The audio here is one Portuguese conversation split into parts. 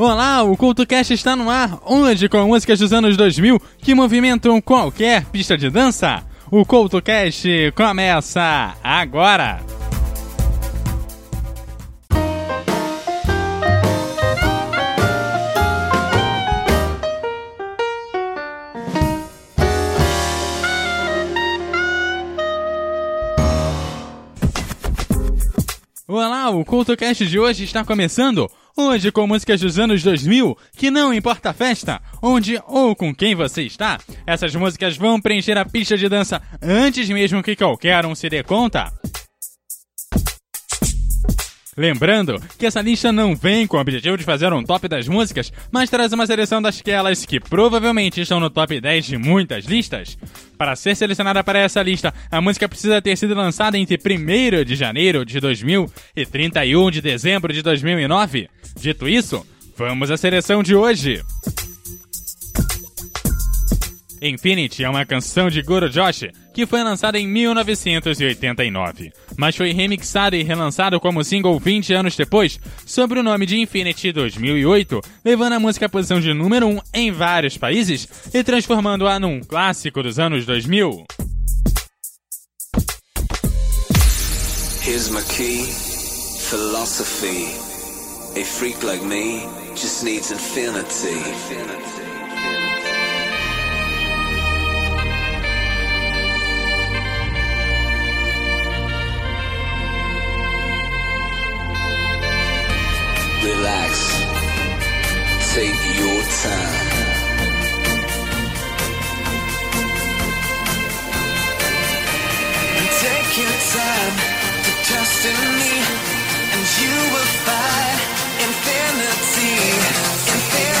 Olá, o CultoCast está no ar, hoje com músicas dos anos 2000 que movimentam qualquer pista de dança. O CultoCast começa agora! Olá, o CultoCast de hoje está começando. Hoje com músicas dos anos 2000, que não importa a festa, onde ou com quem você está, essas músicas vão preencher a pista de dança antes mesmo que qualquer um se dê conta. Lembrando que essa lista não vem com o objetivo de fazer um top das músicas, mas traz uma seleção dasquelas que provavelmente estão no top 10 de muitas listas. Para ser selecionada para essa lista, a música precisa ter sido lançada entre 1 de janeiro de 2000 e 31 de dezembro de 2009. Dito isso, vamos à seleção de hoje. Infinity é uma canção de Guru Josh que foi lançada em 1989, mas foi remixado e relançado como single 20 anos depois, sob o nome de Infinity 2008, levando a música à posição de número 1 em vários países e transformando-a num clássico dos anos 2000. Here's my key, philosophy. A freak like me just needs infinity. Relax. Take your time. And take your time to trust in me, and you will find infinity, infinity.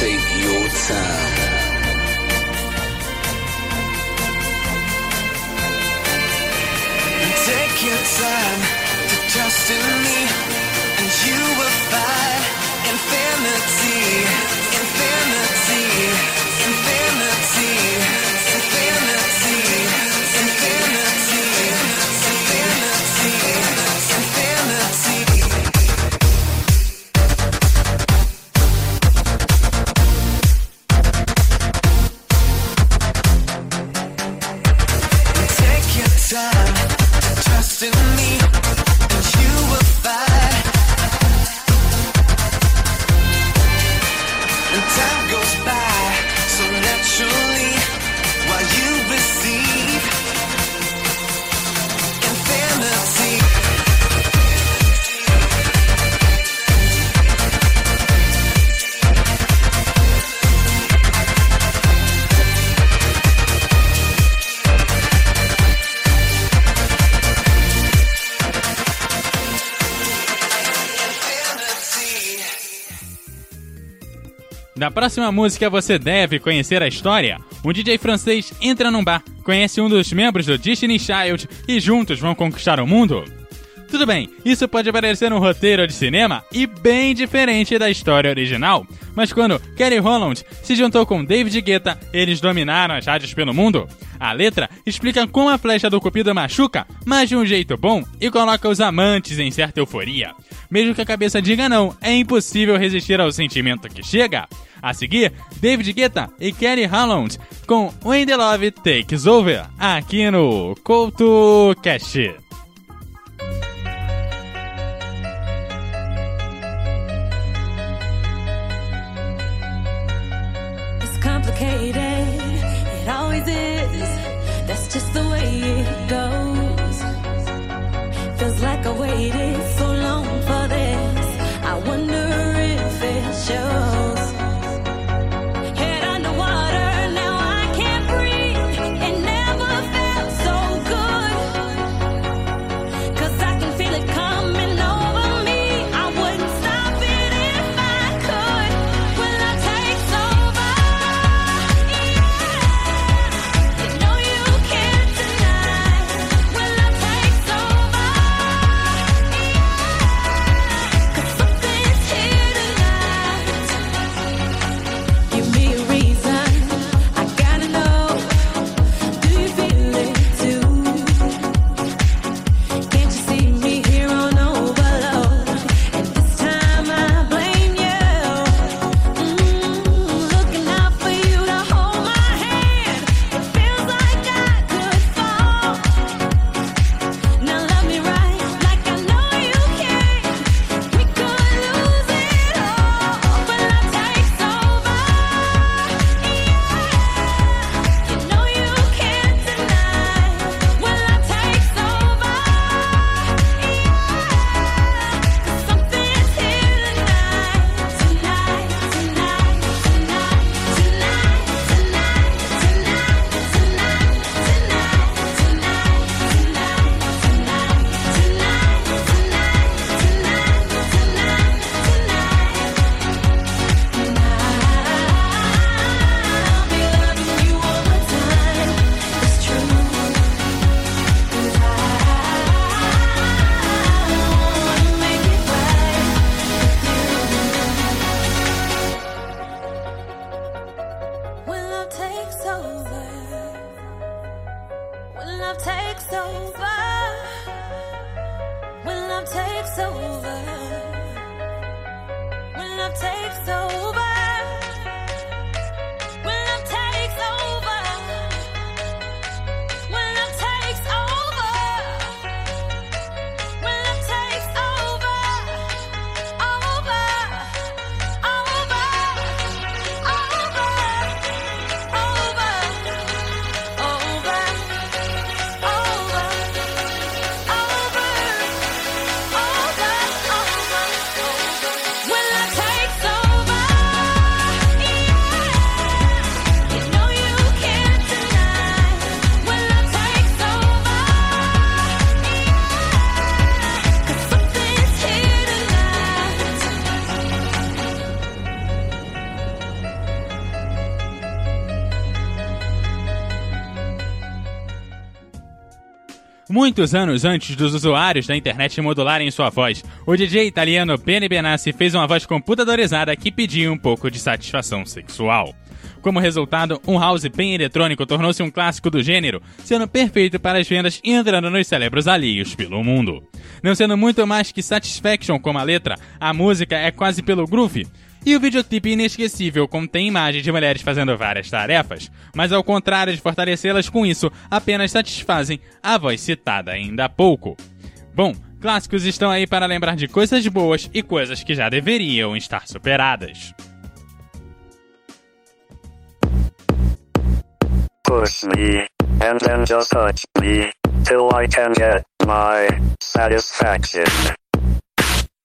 take your time. Take your time to trust in me, and you will find infinity, infinity, infinity. Na próxima música você deve conhecer a história. Um DJ francês entra num bar, conhece um dos membros do Disney Child e juntos vão conquistar o mundo. Tudo bem, isso pode parecer um roteiro de cinema e bem diferente da história original, mas quando Kelly Holland se juntou com David Guetta, eles dominaram as rádios pelo mundo. A letra explica como a flecha do Cupido machuca, mas de um jeito bom e coloca os amantes em certa euforia. Mesmo que a cabeça diga não, é impossível resistir ao sentimento que chega. A seguir, David Guetta e Kelly Holland com When the Love Takes Over, aqui no Couto Muitos anos antes dos usuários da internet modularem sua voz, o DJ italiano Benny Benassi fez uma voz computadorizada que pedia um pouco de satisfação sexual. Como resultado, um house bem eletrônico tornou-se um clássico do gênero, sendo perfeito para as vendas e entrando nos cérebros alheios pelo mundo. Não sendo muito mais que Satisfaction como a letra, a música é quase pelo groove. E o videoclipe inesquecível contém imagens de mulheres fazendo várias tarefas, mas ao contrário de fortalecê-las com isso, apenas satisfazem a voz citada ainda há pouco. Bom, clássicos estão aí para lembrar de coisas boas e coisas que já deveriam estar superadas. Push me, and then just touch me, till I can get my satisfaction.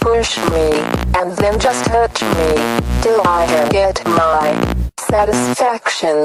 Push me, and then just touch me, till I get my satisfaction.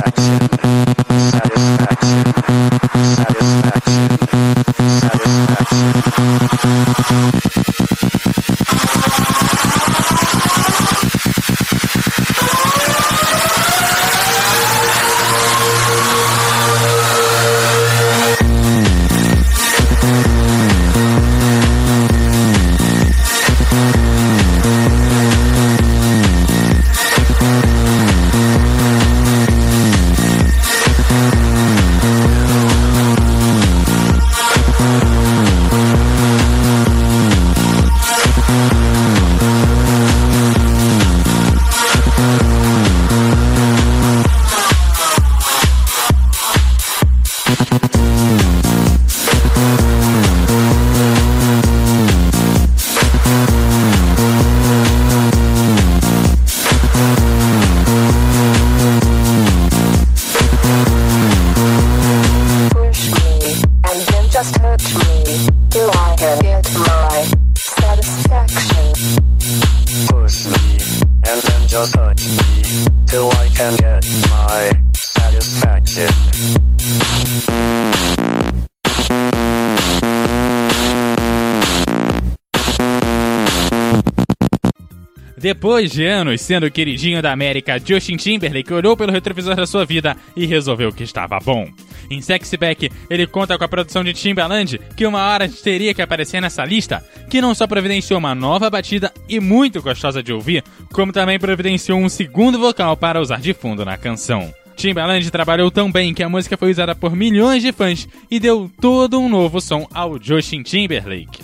Depois de anos sendo o queridinho da América, Justin Timberlake olhou pelo retrovisor da sua vida e resolveu que estava bom. Em Sexy Back, ele conta com a produção de Timbaland, que uma hora teria que aparecer nessa lista, que não só providenciou uma nova batida e muito gostosa de ouvir, como também providenciou um segundo vocal para usar de fundo na canção. Timbaland trabalhou tão bem que a música foi usada por milhões de fãs e deu todo um novo som ao Justin Timberlake.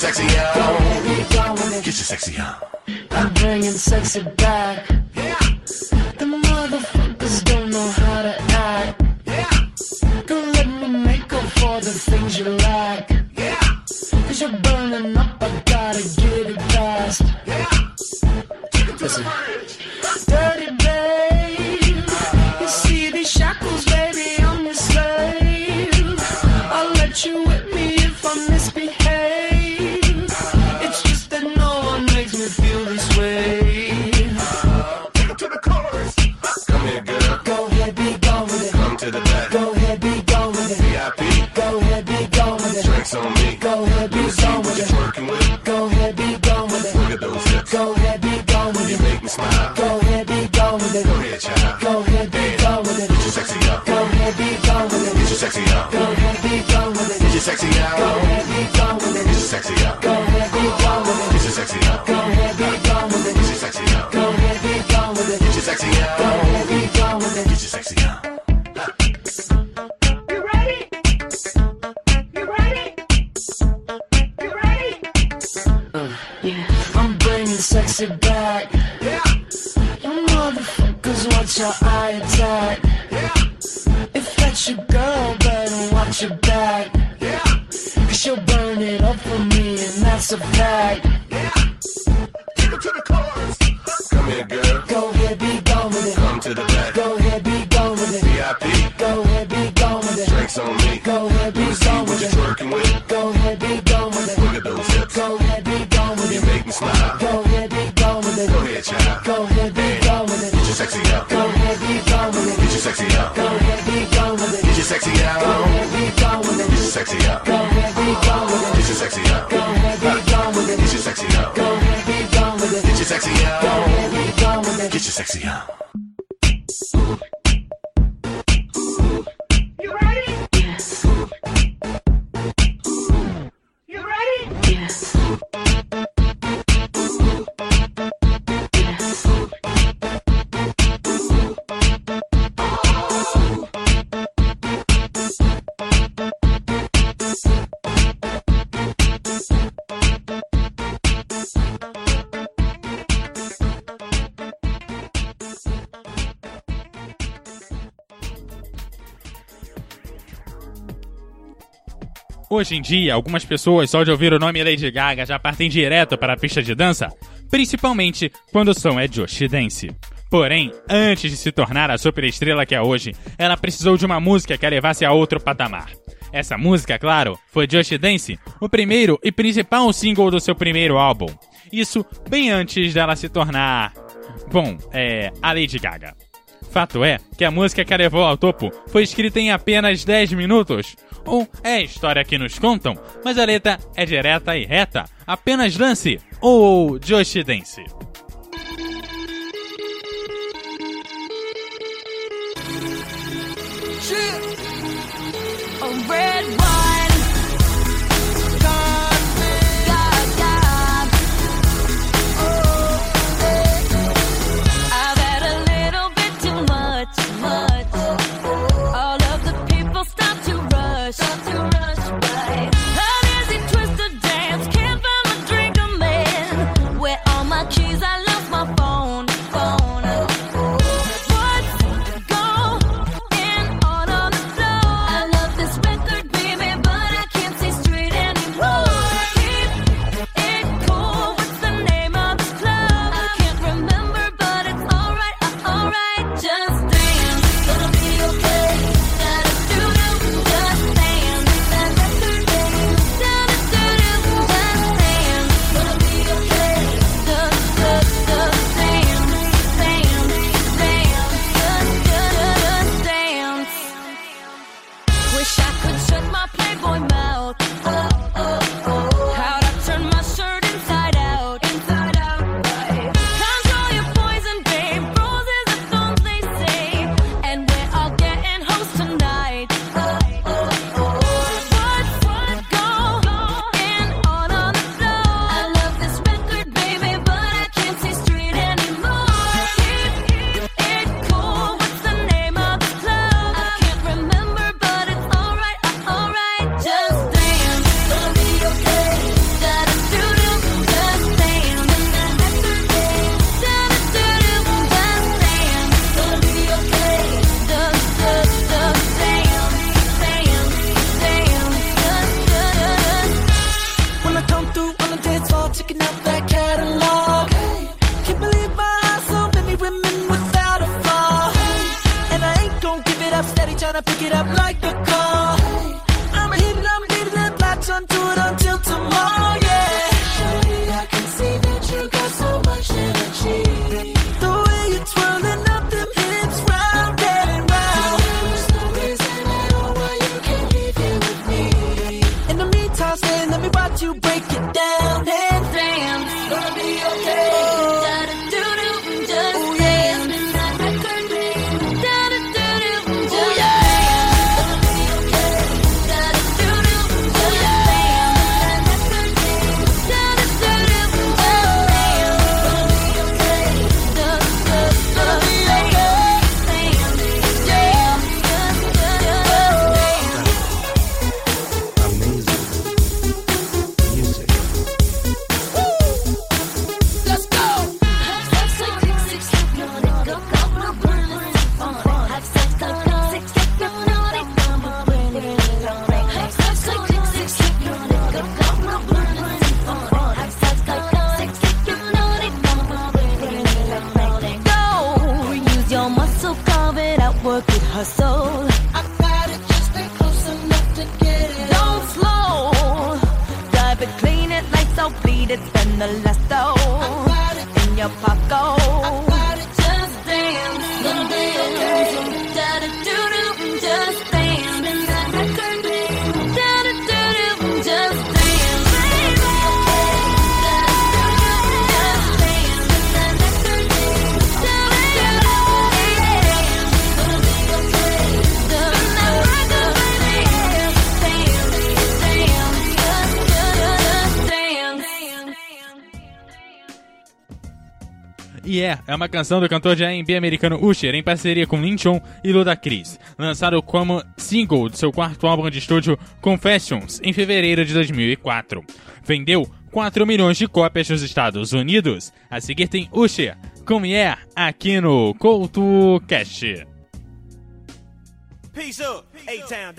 sexy on. Get your sexy on. I'm bringing sexy back. Hoje em dia, algumas pessoas, só de ouvir o nome Lady Gaga, já partem direto para a pista de dança, principalmente quando o som é Josh Dance. Porém, antes de se tornar a superestrela que é hoje, ela precisou de uma música que a levasse a outro patamar. Essa música, claro, foi Josh Dance, o primeiro e principal single do seu primeiro álbum. Isso bem antes dela se tornar. Bom, é. a Lady Gaga. Fato é que a música que a levou ao topo foi escrita em apenas 10 minutos, ou é a história que nos contam, mas a letra é direta e reta. Apenas lance ou Joshi Dance. Wish I could shut my playboy mouth. it's been the last though. In your pocket. Yeah é, é uma canção do cantor de R&B americano Usher em parceria com Lynchon e Ludacris, lançado como single de seu quarto álbum de estúdio Confessions em fevereiro de 2004. Vendeu 4 milhões de cópias nos Estados Unidos. A seguir tem Usher com Yeah aqui no Couto Cast. Peace up, A-Town.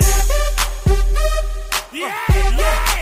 Yeah, yeah.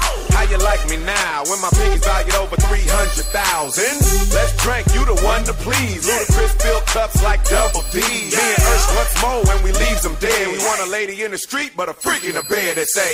How you like me now when my piggy's valued over 300,000? Let's drink, you the one to please. Ludacris fill cups like double D. Me and Ursh once more when we leaves them dead. We want a lady in the street, but a freak in the bed that say,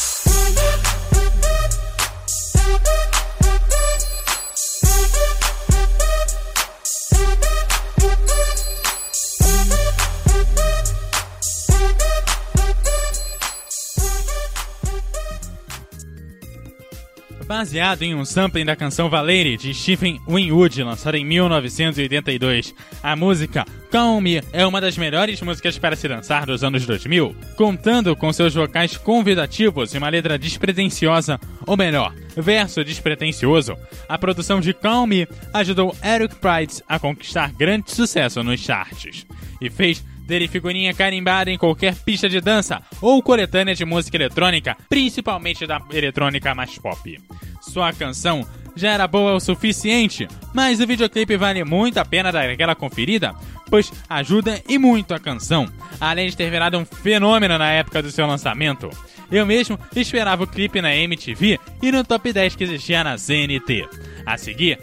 Baseado em um sampling da canção Valerie de Stephen Winwood, lançada em 1982, a música Calm Me é uma das melhores músicas para se dançar dos anos 2000, contando com seus vocais convidativos e uma letra despretensiosa, ou melhor, verso despretensioso. A produção de Calm Me ajudou Eric Price a conquistar grande sucesso nos charts e fez dele figurinha carimbada em qualquer pista de dança ou coletânea de música eletrônica, principalmente da eletrônica mais pop. Sua canção já era boa o suficiente, mas o videoclipe vale muito a pena dar aquela conferida, pois ajuda e muito a canção, além de ter virado um fenômeno na época do seu lançamento. Eu mesmo esperava o clipe na MTV e no top 10 que existia na CNT. A seguir,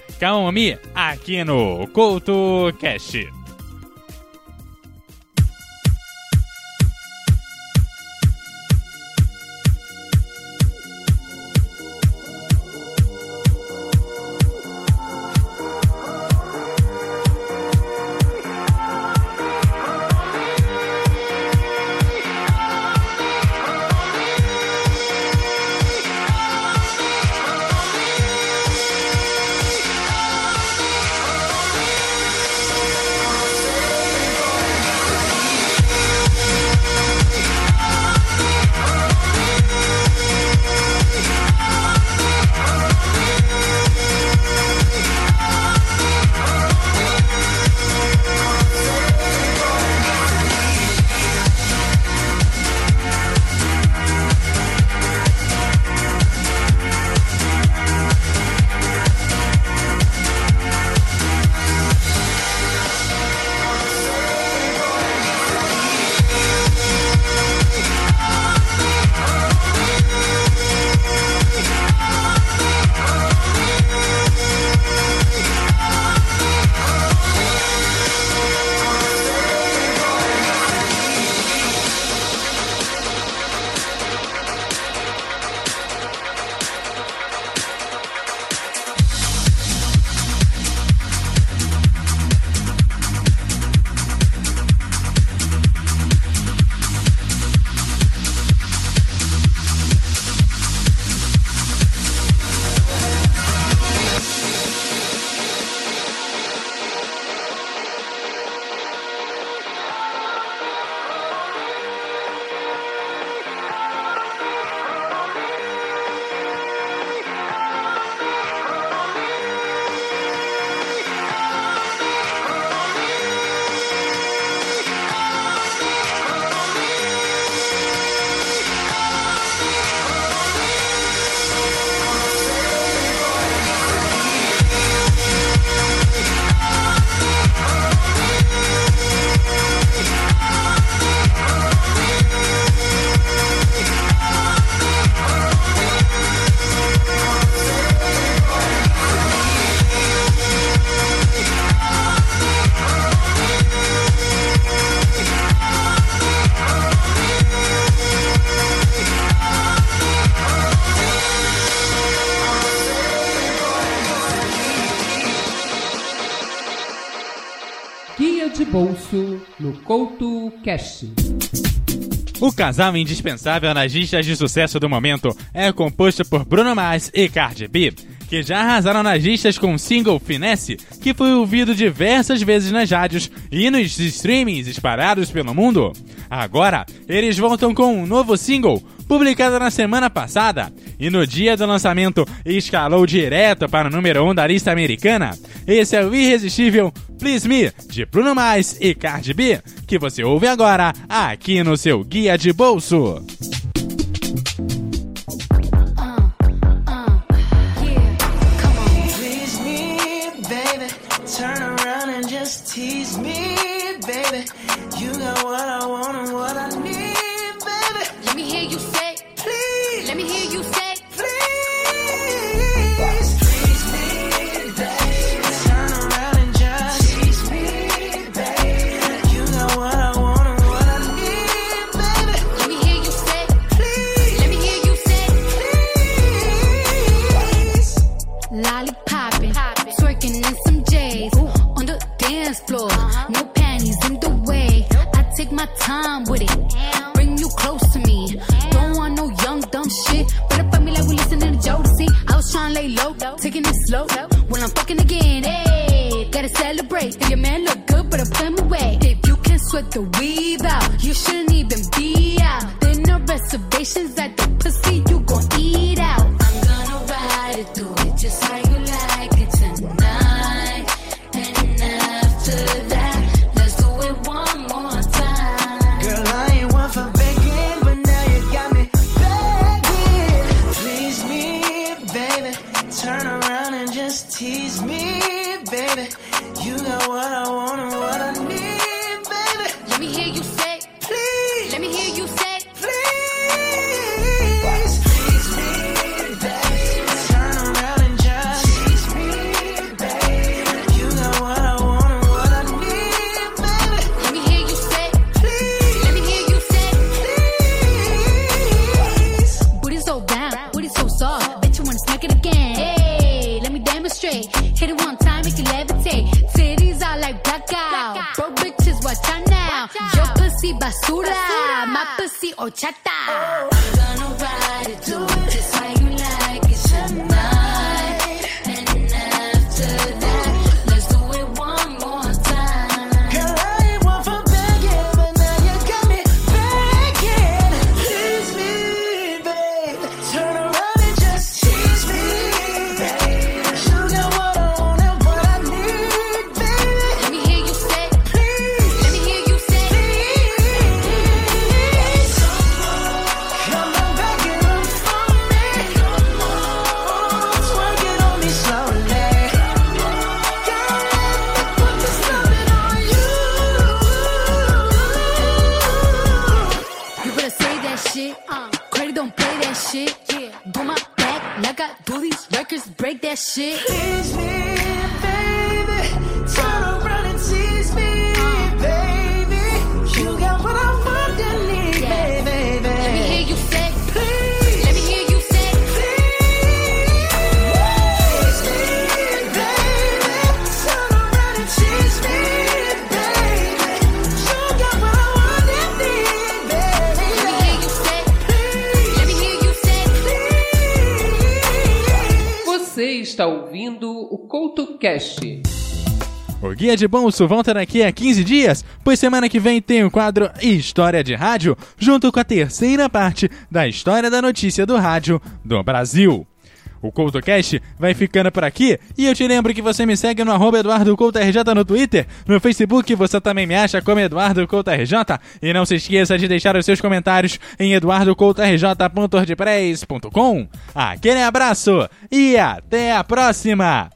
Me aqui no CoutoCast. Couto Cash. O casal indispensável nas listas de sucesso do momento é composto por Bruno Mars e Cardi B, que já arrasaram nas listas com o single Finesse, que foi ouvido diversas vezes nas rádios e nos streamings espalhados pelo mundo. Agora, eles voltam com um novo single, publicado na semana passada, e no dia do lançamento escalou direto para o número 1 um da lista americana. Esse é o irresistível Please Me, de Bruno Mais e Cardi B, que você ouve agora aqui no seu Guia de Bolso. time with it. make you levitate. Titties are like blackout. Bro, bitches, watch out now. Your pussy basura. basura, my pussy ochata. Oh. Here Cast. O Guia de Bolso volta tá daqui a 15 dias, pois semana que vem tem o quadro História de Rádio, junto com a terceira parte da história da notícia do rádio do Brasil. O CoutoCast vai ficando por aqui e eu te lembro que você me segue no arroba EduardoCoutoRJ no Twitter, no Facebook você também me acha como EduardoCoutoRJ e não se esqueça de deixar os seus comentários em eduardocoutorj.ordpress.com. Aquele abraço e até a próxima!